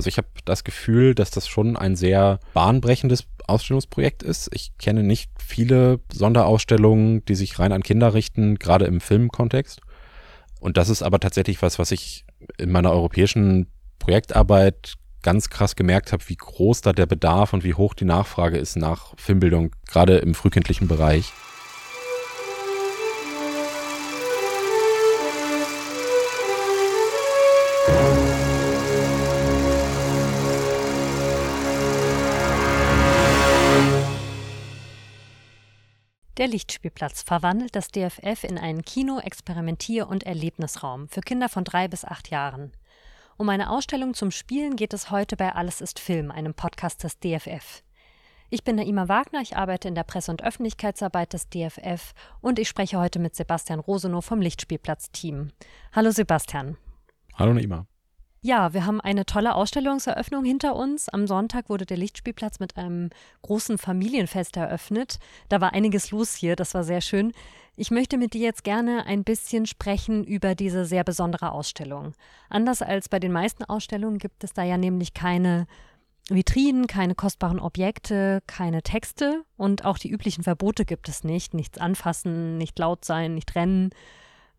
Also ich habe das Gefühl, dass das schon ein sehr bahnbrechendes Ausstellungsprojekt ist. Ich kenne nicht viele Sonderausstellungen, die sich rein an Kinder richten, gerade im Filmkontext. Und das ist aber tatsächlich was, was ich in meiner europäischen Projektarbeit ganz krass gemerkt habe, wie groß da der Bedarf und wie hoch die Nachfrage ist nach Filmbildung, gerade im frühkindlichen Bereich. Der Lichtspielplatz verwandelt das DFF in einen Kino-, Experimentier- und Erlebnisraum für Kinder von drei bis acht Jahren. Um eine Ausstellung zum Spielen geht es heute bei Alles ist Film, einem Podcast des DFF. Ich bin Naima Wagner, ich arbeite in der Presse- und Öffentlichkeitsarbeit des DFF und ich spreche heute mit Sebastian Rosenow vom Lichtspielplatz-Team. Hallo Sebastian. Hallo Naima. Ja, wir haben eine tolle Ausstellungseröffnung hinter uns. Am Sonntag wurde der Lichtspielplatz mit einem großen Familienfest eröffnet. Da war einiges los hier, das war sehr schön. Ich möchte mit dir jetzt gerne ein bisschen sprechen über diese sehr besondere Ausstellung. Anders als bei den meisten Ausstellungen gibt es da ja nämlich keine Vitrinen, keine kostbaren Objekte, keine Texte und auch die üblichen Verbote gibt es nicht. Nichts anfassen, nicht laut sein, nicht rennen.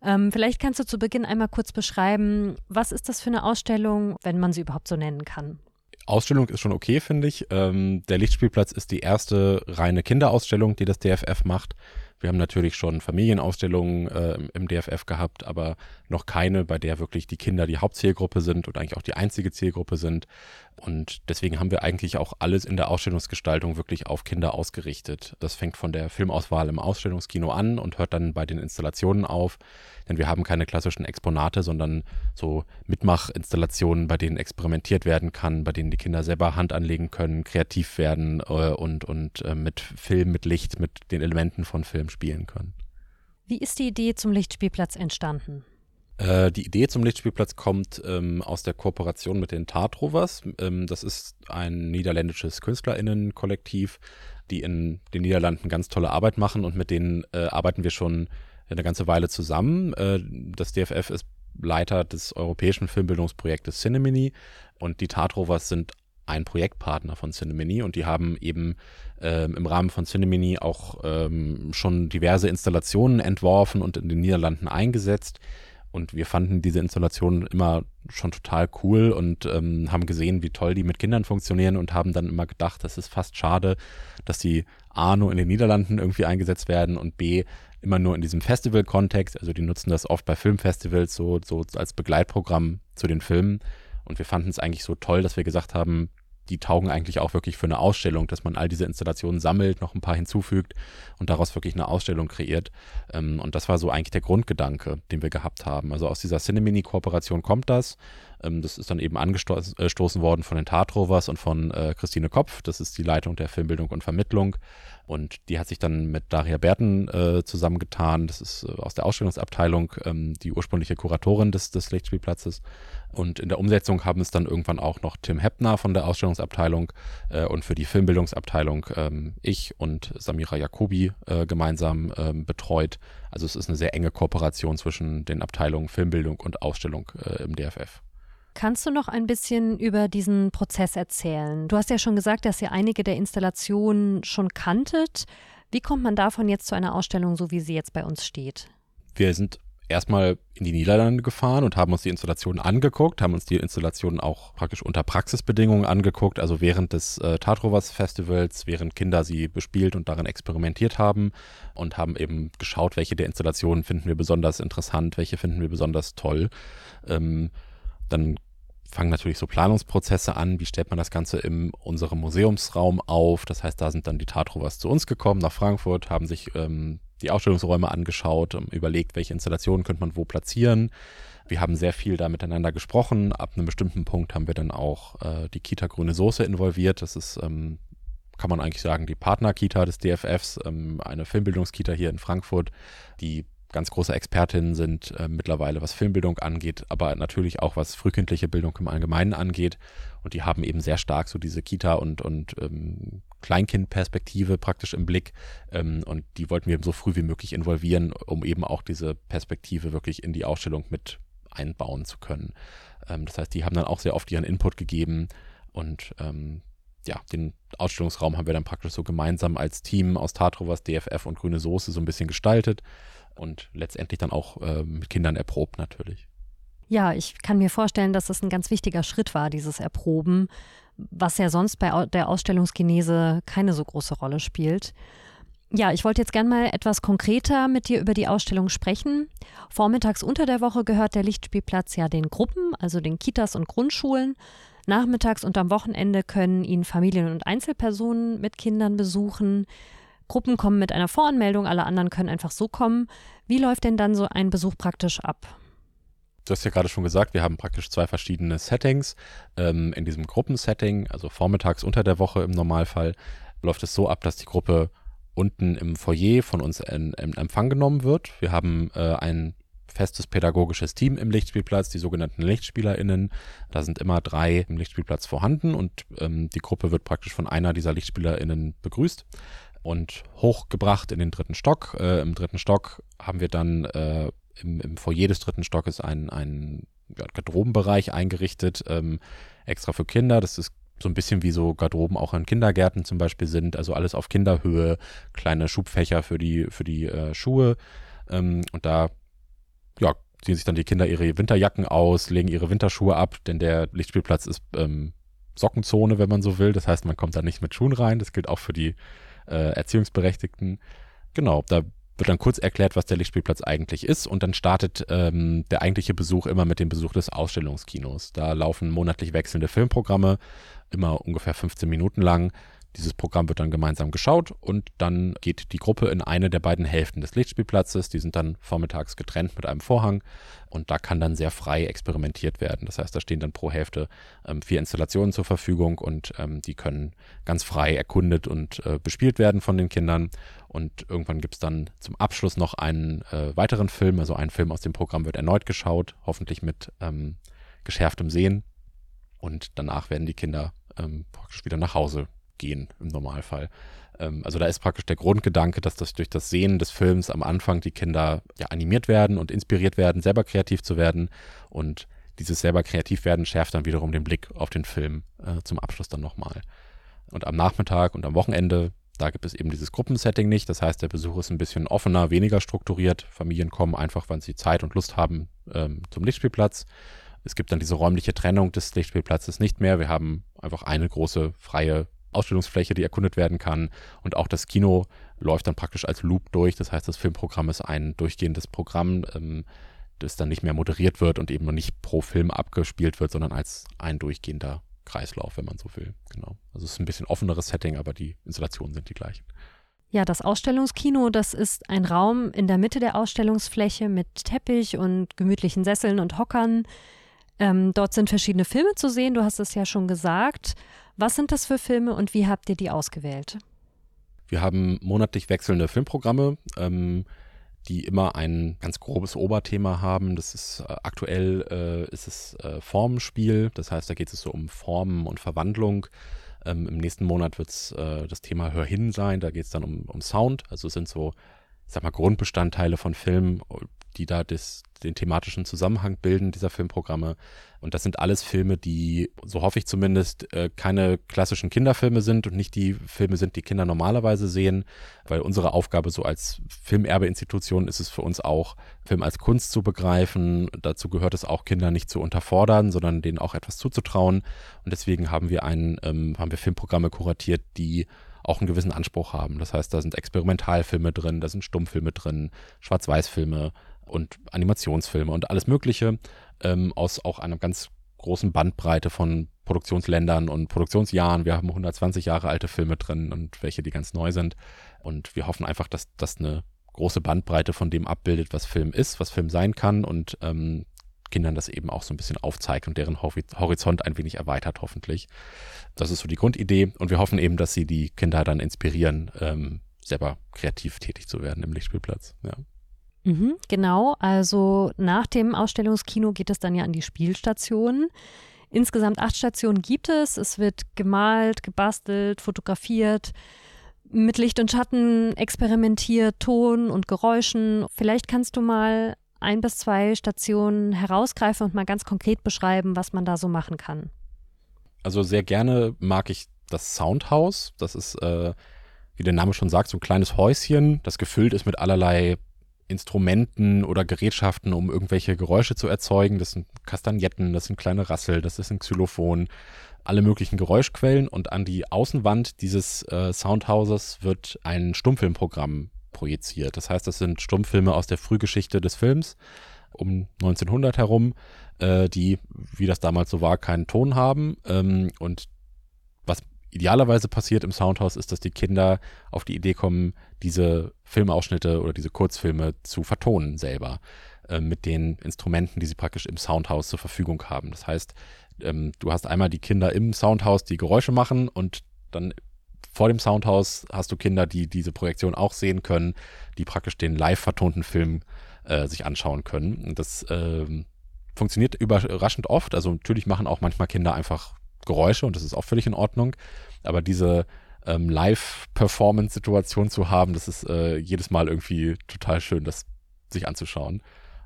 Ähm, vielleicht kannst du zu Beginn einmal kurz beschreiben, was ist das für eine Ausstellung, wenn man sie überhaupt so nennen kann? Ausstellung ist schon okay, finde ich. Ähm, der Lichtspielplatz ist die erste reine Kinderausstellung, die das DFF macht. Wir haben natürlich schon Familienausstellungen äh, im DFF gehabt, aber noch keine, bei der wirklich die Kinder die Hauptzielgruppe sind und eigentlich auch die einzige Zielgruppe sind. Und deswegen haben wir eigentlich auch alles in der Ausstellungsgestaltung wirklich auf Kinder ausgerichtet. Das fängt von der Filmauswahl im Ausstellungskino an und hört dann bei den Installationen auf. Denn wir haben keine klassischen Exponate, sondern so Mitmachinstallationen, bei denen experimentiert werden kann, bei denen die Kinder selber Hand anlegen können, kreativ werden äh, und, und äh, mit Film, mit Licht, mit den Elementen von Film spielen können. Wie ist die Idee zum Lichtspielplatz entstanden? Äh, die Idee zum Lichtspielplatz kommt ähm, aus der Kooperation mit den Tartrovers. Ähm, das ist ein niederländisches KünstlerInnen-Kollektiv, die in den Niederlanden ganz tolle Arbeit machen und mit denen äh, arbeiten wir schon eine ganze Weile zusammen. Äh, das DFF ist Leiter des europäischen Filmbildungsprojektes Cinemini und die Tartrovers sind ein Projektpartner von Cinemini und die haben eben ähm, im Rahmen von Cinemini auch ähm, schon diverse Installationen entworfen und in den Niederlanden eingesetzt. Und wir fanden diese Installationen immer schon total cool und ähm, haben gesehen, wie toll die mit Kindern funktionieren und haben dann immer gedacht, das ist fast schade, dass die A nur in den Niederlanden irgendwie eingesetzt werden und B immer nur in diesem Festival-Kontext. Also die nutzen das oft bei Filmfestivals so, so als Begleitprogramm zu den Filmen. Und wir fanden es eigentlich so toll, dass wir gesagt haben, die taugen eigentlich auch wirklich für eine Ausstellung, dass man all diese Installationen sammelt, noch ein paar hinzufügt und daraus wirklich eine Ausstellung kreiert. Ähm, und das war so eigentlich der Grundgedanke, den wir gehabt haben. Also aus dieser Cinemini-Kooperation kommt das. Ähm, das ist dann eben angestoßen worden von den Tatrovers und von äh, Christine Kopf. Das ist die Leitung der Filmbildung und Vermittlung. Und die hat sich dann mit Daria Berten äh, zusammengetan. Das ist äh, aus der Ausstellungsabteilung ähm, die ursprüngliche Kuratorin des, des Lichtspielplatzes. Und in der Umsetzung haben es dann irgendwann auch noch Tim Heppner von der Ausstellungsabteilung äh, und für die Filmbildungsabteilung ähm, ich und Samira Jacobi äh, gemeinsam ähm, betreut. Also es ist eine sehr enge Kooperation zwischen den Abteilungen Filmbildung und Ausstellung äh, im DFF. Kannst du noch ein bisschen über diesen Prozess erzählen? Du hast ja schon gesagt, dass ihr einige der Installationen schon kanntet. Wie kommt man davon jetzt zu einer Ausstellung, so wie sie jetzt bei uns steht? Wir sind erstmal in die Niederlande gefahren und haben uns die Installationen angeguckt, haben uns die Installationen auch praktisch unter Praxisbedingungen angeguckt, also während des äh, Tatrovers Festivals, während Kinder sie bespielt und darin experimentiert haben und haben eben geschaut, welche der Installationen finden wir besonders interessant, welche finden wir besonders toll. Ähm, dann fangen natürlich so Planungsprozesse an. Wie stellt man das Ganze in unserem Museumsraum auf? Das heißt, da sind dann die Tatrovers zu uns gekommen, nach Frankfurt, haben sich ähm, die Ausstellungsräume angeschaut, ähm, überlegt, welche Installationen könnte man wo platzieren. Wir haben sehr viel da miteinander gesprochen. Ab einem bestimmten Punkt haben wir dann auch äh, die Kita Grüne Soße involviert. Das ist, ähm, kann man eigentlich sagen, die Partnerkita des DFFs, ähm, eine Filmbildungskita hier in Frankfurt, die ganz große Expertinnen sind äh, mittlerweile, was Filmbildung angeht, aber natürlich auch was frühkindliche Bildung im Allgemeinen angeht. Und die haben eben sehr stark so diese Kita- und, und ähm, Kleinkindperspektive praktisch im Blick. Ähm, und die wollten wir so früh wie möglich involvieren, um eben auch diese Perspektive wirklich in die Ausstellung mit einbauen zu können. Ähm, das heißt, die haben dann auch sehr oft ihren Input gegeben und ähm, ja, den Ausstellungsraum haben wir dann praktisch so gemeinsam als Team aus Tatrovas, DFF und Grüne Soße so ein bisschen gestaltet und letztendlich dann auch äh, mit Kindern erprobt natürlich. Ja, ich kann mir vorstellen, dass es ein ganz wichtiger Schritt war, dieses Erproben, was ja sonst bei der Ausstellungsgenese keine so große Rolle spielt. Ja, ich wollte jetzt gern mal etwas konkreter mit dir über die Ausstellung sprechen. Vormittags unter der Woche gehört der Lichtspielplatz ja den Gruppen, also den Kitas und Grundschulen. Nachmittags und am Wochenende können ihn Familien und Einzelpersonen mit Kindern besuchen. Gruppen kommen mit einer Voranmeldung, alle anderen können einfach so kommen. Wie läuft denn dann so ein Besuch praktisch ab? Du hast ja gerade schon gesagt, wir haben praktisch zwei verschiedene Settings. Ähm, in diesem Gruppensetting, also vormittags unter der Woche im Normalfall, läuft es so ab, dass die Gruppe unten im Foyer von uns in, in Empfang genommen wird. Wir haben äh, ein festes pädagogisches Team im Lichtspielplatz, die sogenannten LichtspielerInnen. Da sind immer drei im Lichtspielplatz vorhanden und ähm, die Gruppe wird praktisch von einer dieser LichtspielerInnen begrüßt und hochgebracht in den dritten Stock. Äh, Im dritten Stock haben wir dann äh, im, im Foyer des dritten Stockes einen, einen ja, Garderobenbereich eingerichtet, ähm, extra für Kinder. Das ist so ein bisschen wie so Garderoben auch in Kindergärten zum Beispiel sind. Also alles auf Kinderhöhe, kleine Schubfächer für die, für die äh, Schuhe. Ähm, und da ziehen sich dann die Kinder ihre Winterjacken aus, legen ihre Winterschuhe ab, denn der Lichtspielplatz ist ähm, Sockenzone, wenn man so will. Das heißt, man kommt da nicht mit Schuhen rein. Das gilt auch für die äh, Erziehungsberechtigten. Genau, da wird dann kurz erklärt, was der Lichtspielplatz eigentlich ist und dann startet ähm, der eigentliche Besuch immer mit dem Besuch des Ausstellungskinos. Da laufen monatlich wechselnde Filmprogramme, immer ungefähr 15 Minuten lang. Dieses Programm wird dann gemeinsam geschaut und dann geht die Gruppe in eine der beiden Hälften des Lichtspielplatzes. Die sind dann vormittags getrennt mit einem Vorhang und da kann dann sehr frei experimentiert werden. Das heißt, da stehen dann pro Hälfte ähm, vier Installationen zur Verfügung und ähm, die können ganz frei erkundet und äh, bespielt werden von den Kindern. Und irgendwann gibt es dann zum Abschluss noch einen äh, weiteren Film, also ein Film aus dem Programm wird erneut geschaut, hoffentlich mit ähm, geschärftem Sehen. Und danach werden die Kinder ähm, praktisch wieder nach Hause gehen im Normalfall. Ähm, also da ist praktisch der Grundgedanke, dass das durch das Sehen des Films am Anfang die Kinder ja animiert werden und inspiriert werden, selber kreativ zu werden und dieses selber kreativ werden schärft dann wiederum den Blick auf den Film äh, zum Abschluss dann nochmal. Und am Nachmittag und am Wochenende, da gibt es eben dieses Gruppensetting nicht. Das heißt, der Besuch ist ein bisschen offener, weniger strukturiert. Familien kommen einfach, wann sie Zeit und Lust haben, ähm, zum Lichtspielplatz. Es gibt dann diese räumliche Trennung des Lichtspielplatzes nicht mehr. Wir haben einfach eine große freie Ausstellungsfläche, die erkundet werden kann. Und auch das Kino läuft dann praktisch als Loop durch. Das heißt, das Filmprogramm ist ein durchgehendes Programm, ähm, das dann nicht mehr moderiert wird und eben noch nicht pro Film abgespielt wird, sondern als ein durchgehender Kreislauf, wenn man so will. Genau. Also es ist ein bisschen offeneres Setting, aber die Installationen sind die gleichen. Ja, das Ausstellungskino, das ist ein Raum in der Mitte der Ausstellungsfläche mit Teppich und gemütlichen Sesseln und Hockern. Ähm, dort sind verschiedene Filme zu sehen, du hast es ja schon gesagt. Was sind das für Filme und wie habt ihr die ausgewählt? Wir haben monatlich wechselnde Filmprogramme, ähm, die immer ein ganz grobes Oberthema haben. Das ist äh, aktuell äh, ist es äh, Formenspiel, das heißt, da geht es so um Formen und Verwandlung. Ähm, Im nächsten Monat wird es äh, das Thema Hör hin sein, da geht es dann um, um Sound. Also es sind so, ich sag mal, Grundbestandteile von Filmen, die da das, den thematischen Zusammenhang bilden dieser Filmprogramme. Und das sind alles Filme, die, so hoffe ich zumindest, äh, keine klassischen Kinderfilme sind und nicht die Filme sind, die Kinder normalerweise sehen, weil unsere Aufgabe so als Filmerbeinstitution ist es für uns auch, Film als Kunst zu begreifen. Dazu gehört es auch, Kinder nicht zu unterfordern, sondern denen auch etwas zuzutrauen. Und deswegen haben wir ein, ähm, haben wir Filmprogramme kuratiert, die auch einen gewissen Anspruch haben. Das heißt, da sind Experimentalfilme drin, da sind Stummfilme drin, Schwarz-Weiß-Filme, und Animationsfilme und alles Mögliche ähm, aus auch einer ganz großen Bandbreite von Produktionsländern und Produktionsjahren. Wir haben 120 Jahre alte Filme drin und welche, die ganz neu sind. Und wir hoffen einfach, dass das eine große Bandbreite von dem abbildet, was Film ist, was Film sein kann und ähm, Kindern das eben auch so ein bisschen aufzeigt und deren Horizont ein wenig erweitert, hoffentlich. Das ist so die Grundidee und wir hoffen eben, dass sie die Kinder dann inspirieren, ähm, selber kreativ tätig zu werden im Lichtspielplatz. Ja. Mhm, genau, also nach dem Ausstellungskino geht es dann ja an die Spielstationen. Insgesamt acht Stationen gibt es. Es wird gemalt, gebastelt, fotografiert, mit Licht und Schatten experimentiert, Ton und Geräuschen. Vielleicht kannst du mal ein bis zwei Stationen herausgreifen und mal ganz konkret beschreiben, was man da so machen kann? Also sehr gerne mag ich das Soundhaus. Das ist, äh, wie der Name schon sagt, so ein kleines Häuschen, das gefüllt ist mit allerlei Instrumenten oder Gerätschaften, um irgendwelche Geräusche zu erzeugen. Das sind Kastagnetten, das sind kleine Rassel, das ist ein Xylophon, alle möglichen Geräuschquellen. Und an die Außenwand dieses äh, Soundhauses wird ein Stummfilmprogramm projiziert. Das heißt, das sind Stummfilme aus der Frühgeschichte des Films um 1900 herum, äh, die, wie das damals so war, keinen Ton haben. Ähm, und idealerweise passiert im Soundhaus ist, dass die Kinder auf die Idee kommen, diese Filmausschnitte oder diese Kurzfilme zu vertonen selber äh, mit den Instrumenten, die sie praktisch im Soundhaus zur Verfügung haben. Das heißt, ähm, du hast einmal die Kinder im Soundhaus, die Geräusche machen und dann vor dem Soundhaus hast du Kinder, die diese Projektion auch sehen können, die praktisch den live vertonten Film äh, sich anschauen können. Und das äh, funktioniert überraschend oft. Also natürlich machen auch manchmal Kinder einfach Geräusche und das ist auch völlig in Ordnung. Aber diese ähm, Live-Performance-Situation zu haben, das ist äh, jedes Mal irgendwie total schön, das sich anzuschauen.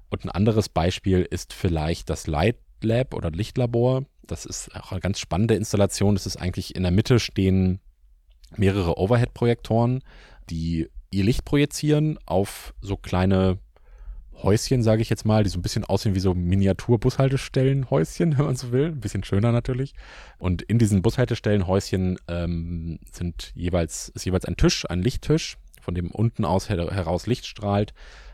Und ein anderes Beispiel ist vielleicht das Light Lab oder Lichtlabor. Das ist auch eine ganz spannende Installation. Das ist eigentlich in der Mitte stehen mehrere Overhead-Projektoren, die ihr Licht projizieren auf so kleine Häuschen, sage ich jetzt mal, die so ein bisschen aussehen wie so Miniatur-Bushaltestellen-Häuschen, wenn man so will. Ein bisschen schöner natürlich. Und in diesen Bushaltestellen-Häuschen ähm, sind jeweils, ist jeweils ein Tisch, ein Lichttisch, von dem unten aus her heraus Licht strahlt.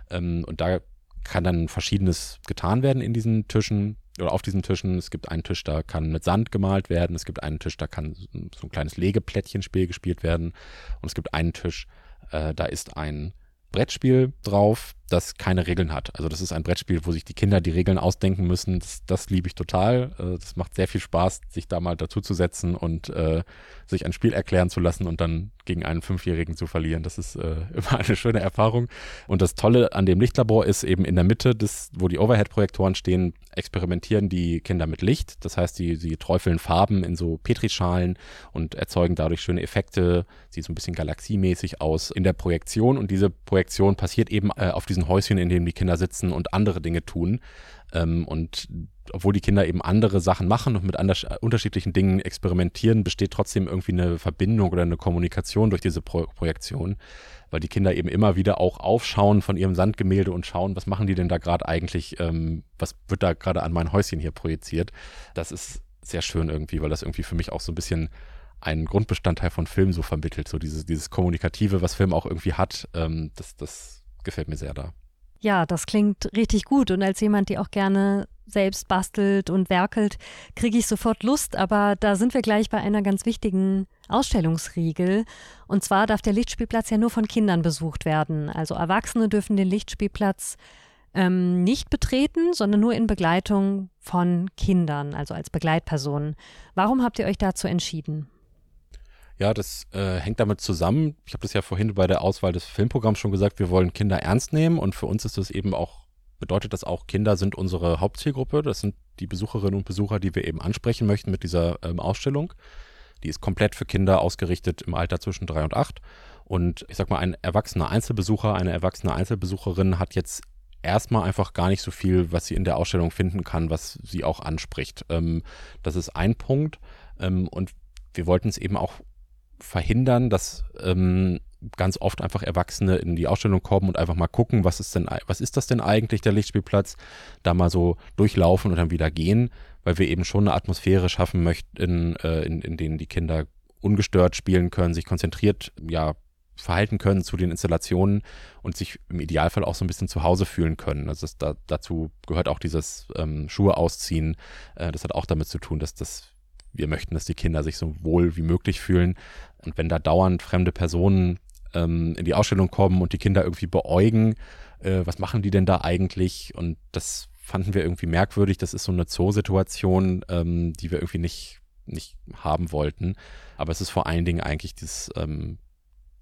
Ähm, und da kann dann Verschiedenes getan werden in diesen Tischen oder auf diesen Tischen. Es gibt einen Tisch, da kann mit Sand gemalt werden. Es gibt einen Tisch, da kann so ein kleines Legeplättchenspiel gespielt werden. Und es gibt einen Tisch, äh, da ist ein Brettspiel drauf, das keine Regeln hat. Also das ist ein Brettspiel, wo sich die Kinder die Regeln ausdenken müssen. Das, das liebe ich total. Äh, das macht sehr viel Spaß, sich da mal dazu zu setzen und äh, sich ein Spiel erklären zu lassen und dann gegen einen Fünfjährigen zu verlieren. Das ist äh, immer eine schöne Erfahrung. Und das Tolle an dem Lichtlabor ist eben in der Mitte, des, wo die Overhead-Projektoren stehen, experimentieren die Kinder mit Licht. Das heißt, sie, sie träufeln Farben in so Petrischalen und erzeugen dadurch schöne Effekte. Sieht so ein bisschen galaxiemäßig aus in der Projektion. Und diese Projektion passiert eben äh, auf diesen Häuschen, in dem die Kinder sitzen und andere Dinge tun. Ähm, und obwohl die Kinder eben andere Sachen machen und mit anders, unterschiedlichen Dingen experimentieren, besteht trotzdem irgendwie eine Verbindung oder eine Kommunikation durch diese Pro Projektion, weil die Kinder eben immer wieder auch aufschauen von ihrem Sandgemälde und schauen, was machen die denn da gerade eigentlich, ähm, was wird da gerade an mein Häuschen hier projiziert. Das ist sehr schön irgendwie, weil das irgendwie für mich auch so ein bisschen einen Grundbestandteil von Film so vermittelt, so dieses, dieses Kommunikative, was Film auch irgendwie hat, ähm, das, das gefällt mir sehr da. Ja, das klingt richtig gut. Und als jemand, die auch gerne selbst bastelt und werkelt, kriege ich sofort Lust. Aber da sind wir gleich bei einer ganz wichtigen Ausstellungsriegel. Und zwar darf der Lichtspielplatz ja nur von Kindern besucht werden. Also Erwachsene dürfen den Lichtspielplatz ähm, nicht betreten, sondern nur in Begleitung von Kindern, also als Begleitpersonen. Warum habt ihr euch dazu entschieden? Ja, das äh, hängt damit zusammen. Ich habe das ja vorhin bei der Auswahl des Filmprogramms schon gesagt, wir wollen Kinder ernst nehmen und für uns ist das eben auch, bedeutet das auch, Kinder sind unsere Hauptzielgruppe. Das sind die Besucherinnen und Besucher, die wir eben ansprechen möchten mit dieser ähm, Ausstellung. Die ist komplett für Kinder ausgerichtet im Alter zwischen drei und acht. Und ich sag mal, ein erwachsener Einzelbesucher, eine erwachsene Einzelbesucherin hat jetzt erstmal einfach gar nicht so viel, was sie in der Ausstellung finden kann, was sie auch anspricht. Ähm, das ist ein Punkt. Ähm, und wir wollten es eben auch verhindern, dass ähm, ganz oft einfach Erwachsene in die Ausstellung kommen und einfach mal gucken, was ist denn, was ist das denn eigentlich, der Lichtspielplatz, da mal so durchlaufen und dann wieder gehen, weil wir eben schon eine Atmosphäre schaffen möchten, äh, in, in denen die Kinder ungestört spielen können, sich konzentriert, ja, verhalten können zu den Installationen und sich im Idealfall auch so ein bisschen zu Hause fühlen können. Also da, dazu gehört auch dieses ähm, Schuhe ausziehen. Äh, das hat auch damit zu tun, dass das wir möchten, dass die Kinder sich so wohl wie möglich fühlen. Und wenn da dauernd fremde Personen ähm, in die Ausstellung kommen und die Kinder irgendwie beäugen, äh, was machen die denn da eigentlich? Und das fanden wir irgendwie merkwürdig. Das ist so eine Zoosituation, ähm, die wir irgendwie nicht, nicht haben wollten. Aber es ist vor allen Dingen eigentlich das, ähm,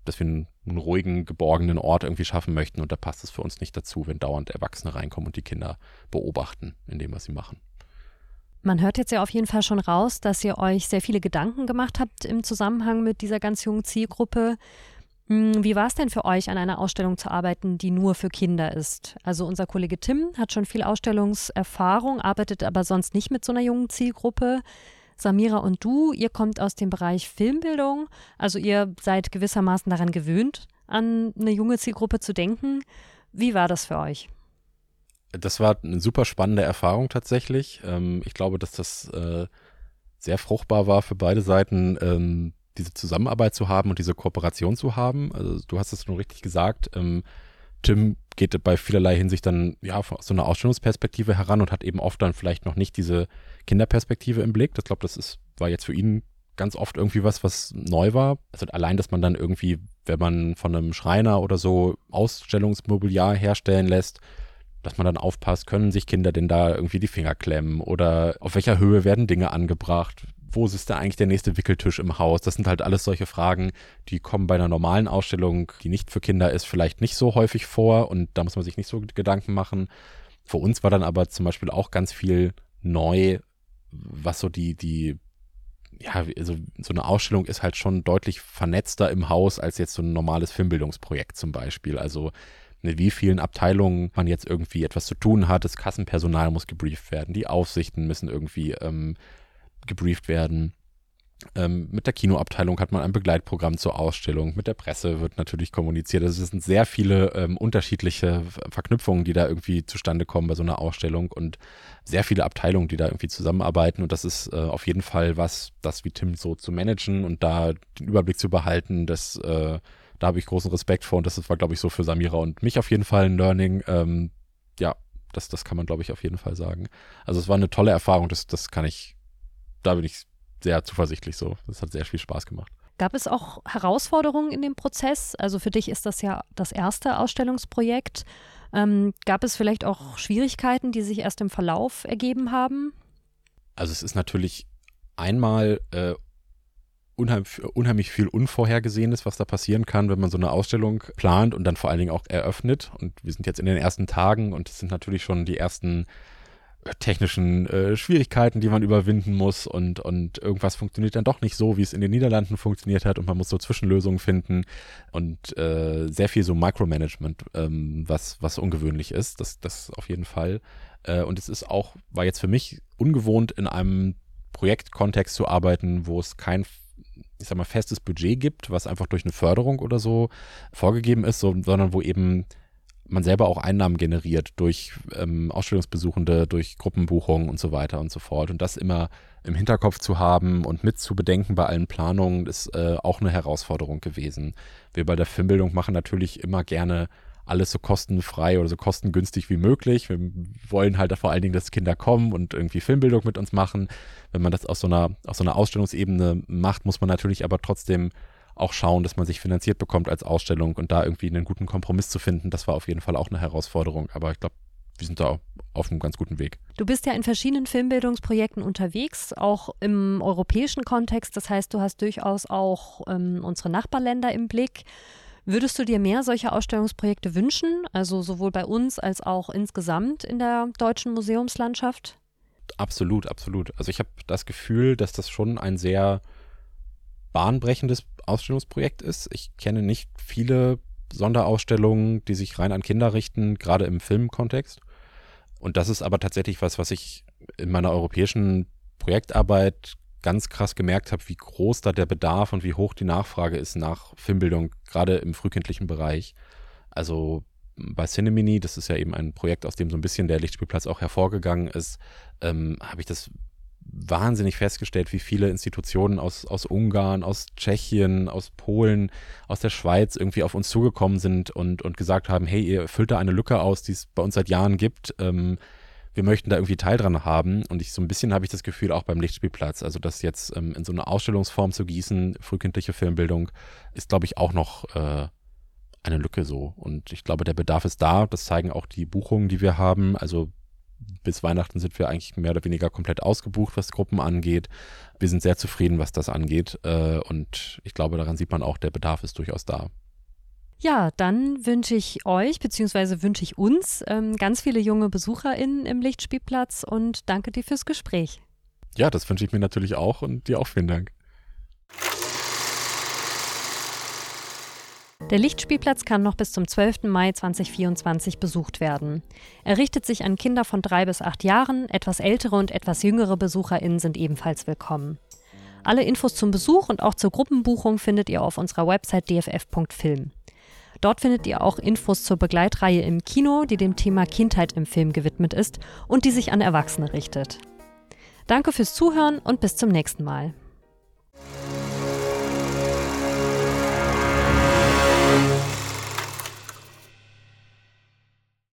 dass wir einen, einen, ruhigen, geborgenen Ort irgendwie schaffen möchten. Und da passt es für uns nicht dazu, wenn dauernd Erwachsene reinkommen und die Kinder beobachten in dem, was sie machen. Man hört jetzt ja auf jeden Fall schon raus, dass ihr euch sehr viele Gedanken gemacht habt im Zusammenhang mit dieser ganz jungen Zielgruppe. Hm, wie war es denn für euch, an einer Ausstellung zu arbeiten, die nur für Kinder ist? Also unser Kollege Tim hat schon viel Ausstellungserfahrung, arbeitet aber sonst nicht mit so einer jungen Zielgruppe. Samira und du, ihr kommt aus dem Bereich Filmbildung, also ihr seid gewissermaßen daran gewöhnt, an eine junge Zielgruppe zu denken. Wie war das für euch? Das war eine super spannende Erfahrung tatsächlich. Ähm, ich glaube, dass das äh, sehr fruchtbar war für beide Seiten, ähm, diese Zusammenarbeit zu haben und diese Kooperation zu haben. Also du hast es schon richtig gesagt. Ähm, Tim geht bei vielerlei Hinsicht dann ja aus so einer Ausstellungsperspektive heran und hat eben oft dann vielleicht noch nicht diese Kinderperspektive im Blick. Ich glaube, das ist, war jetzt für ihn ganz oft irgendwie was, was neu war. Also allein, dass man dann irgendwie, wenn man von einem Schreiner oder so Ausstellungsmobiliar herstellen lässt, dass man dann aufpasst, können sich Kinder denn da irgendwie die Finger klemmen oder auf welcher Höhe werden Dinge angebracht? Wo ist da eigentlich der nächste Wickeltisch im Haus? Das sind halt alles solche Fragen, die kommen bei einer normalen Ausstellung, die nicht für Kinder ist, vielleicht nicht so häufig vor und da muss man sich nicht so Gedanken machen. Für uns war dann aber zum Beispiel auch ganz viel neu, was so die, die ja, also so eine Ausstellung ist halt schon deutlich vernetzter im Haus als jetzt so ein normales Filmbildungsprojekt zum Beispiel. Also mit wie vielen Abteilungen man jetzt irgendwie etwas zu tun hat. Das Kassenpersonal muss gebrieft werden, die Aufsichten müssen irgendwie ähm, gebrieft werden. Ähm, mit der Kinoabteilung hat man ein Begleitprogramm zur Ausstellung. Mit der Presse wird natürlich kommuniziert. Also es sind sehr viele ähm, unterschiedliche Verknüpfungen, die da irgendwie zustande kommen bei so einer Ausstellung und sehr viele Abteilungen, die da irgendwie zusammenarbeiten. Und das ist äh, auf jeden Fall was, das wie Tim so zu managen und da den Überblick zu behalten, das äh, da habe ich großen Respekt vor und das war, glaube ich, so für Samira und mich auf jeden Fall ein Learning. Ähm, ja, das, das kann man, glaube ich, auf jeden Fall sagen. Also es war eine tolle Erfahrung, das, das kann ich, da bin ich sehr zuversichtlich so. Das hat sehr viel Spaß gemacht. Gab es auch Herausforderungen in dem Prozess? Also für dich ist das ja das erste Ausstellungsprojekt. Ähm, gab es vielleicht auch Schwierigkeiten, die sich erst im Verlauf ergeben haben? Also es ist natürlich einmal äh, unheimlich, unheimlich viel Unvorhergesehenes, was da passieren kann, wenn man so eine Ausstellung plant und dann vor allen Dingen auch eröffnet. Und wir sind jetzt in den ersten Tagen und es sind natürlich schon die ersten äh, technischen äh, Schwierigkeiten, die man überwinden muss und, und irgendwas funktioniert dann doch nicht so, wie es in den Niederlanden funktioniert hat und man muss so Zwischenlösungen finden und äh, sehr viel so Micromanagement, ähm, was, was ungewöhnlich ist, das, das auf jeden Fall. Äh, und es ist auch, war jetzt für mich ungewohnt, in einem Projektkontext zu arbeiten, wo es kein ich sag mal, festes Budget gibt, was einfach durch eine Förderung oder so vorgegeben ist, so, sondern wo eben man selber auch Einnahmen generiert durch ähm, Ausstellungsbesuchende, durch Gruppenbuchungen und so weiter und so fort. Und das immer im Hinterkopf zu haben und mit zu bedenken bei allen Planungen, ist äh, auch eine Herausforderung gewesen. Wir bei der Filmbildung machen natürlich immer gerne alles so kostenfrei oder so kostengünstig wie möglich. Wir wollen halt vor allen Dingen, dass Kinder kommen und irgendwie Filmbildung mit uns machen. Wenn man das aus so einer, aus so einer Ausstellungsebene macht, muss man natürlich aber trotzdem auch schauen, dass man sich finanziert bekommt als Ausstellung und da irgendwie einen guten Kompromiss zu finden. Das war auf jeden Fall auch eine Herausforderung. Aber ich glaube, wir sind da auf einem ganz guten Weg. Du bist ja in verschiedenen Filmbildungsprojekten unterwegs, auch im europäischen Kontext. Das heißt, du hast durchaus auch ähm, unsere Nachbarländer im Blick. Würdest du dir mehr solcher Ausstellungsprojekte wünschen, also sowohl bei uns als auch insgesamt in der deutschen Museumslandschaft? Absolut, absolut. Also ich habe das Gefühl, dass das schon ein sehr bahnbrechendes Ausstellungsprojekt ist. Ich kenne nicht viele Sonderausstellungen, die sich rein an Kinder richten, gerade im Filmkontext. Und das ist aber tatsächlich was, was ich in meiner europäischen Projektarbeit ganz krass gemerkt habe, wie groß da der Bedarf und wie hoch die Nachfrage ist nach Filmbildung, gerade im frühkindlichen Bereich. Also bei Cinemini, das ist ja eben ein Projekt, aus dem so ein bisschen der Lichtspielplatz auch hervorgegangen ist, ähm, habe ich das wahnsinnig festgestellt, wie viele Institutionen aus, aus Ungarn, aus Tschechien, aus Polen, aus der Schweiz irgendwie auf uns zugekommen sind und, und gesagt haben, hey, ihr füllt da eine Lücke aus, die es bei uns seit Jahren gibt. Ähm, wir möchten da irgendwie Teil dran haben. Und ich so ein bisschen habe ich das Gefühl auch beim Lichtspielplatz. Also das jetzt ähm, in so eine Ausstellungsform zu gießen, frühkindliche Filmbildung, ist, glaube ich, auch noch äh, eine Lücke so. Und ich glaube, der Bedarf ist da. Das zeigen auch die Buchungen, die wir haben. Also bis Weihnachten sind wir eigentlich mehr oder weniger komplett ausgebucht, was Gruppen angeht. Wir sind sehr zufrieden, was das angeht. Äh, und ich glaube, daran sieht man auch, der Bedarf ist durchaus da. Ja, dann wünsche ich euch bzw. wünsche ich uns ähm, ganz viele junge BesucherInnen im Lichtspielplatz und danke dir fürs Gespräch. Ja, das wünsche ich mir natürlich auch und dir auch vielen Dank. Der Lichtspielplatz kann noch bis zum 12. Mai 2024 besucht werden. Er richtet sich an Kinder von drei bis acht Jahren, etwas ältere und etwas jüngere BesucherInnen sind ebenfalls willkommen. Alle Infos zum Besuch und auch zur Gruppenbuchung findet ihr auf unserer Website dff.film. Dort findet ihr auch Infos zur Begleitreihe im Kino, die dem Thema Kindheit im Film gewidmet ist und die sich an Erwachsene richtet. Danke fürs Zuhören und bis zum nächsten Mal.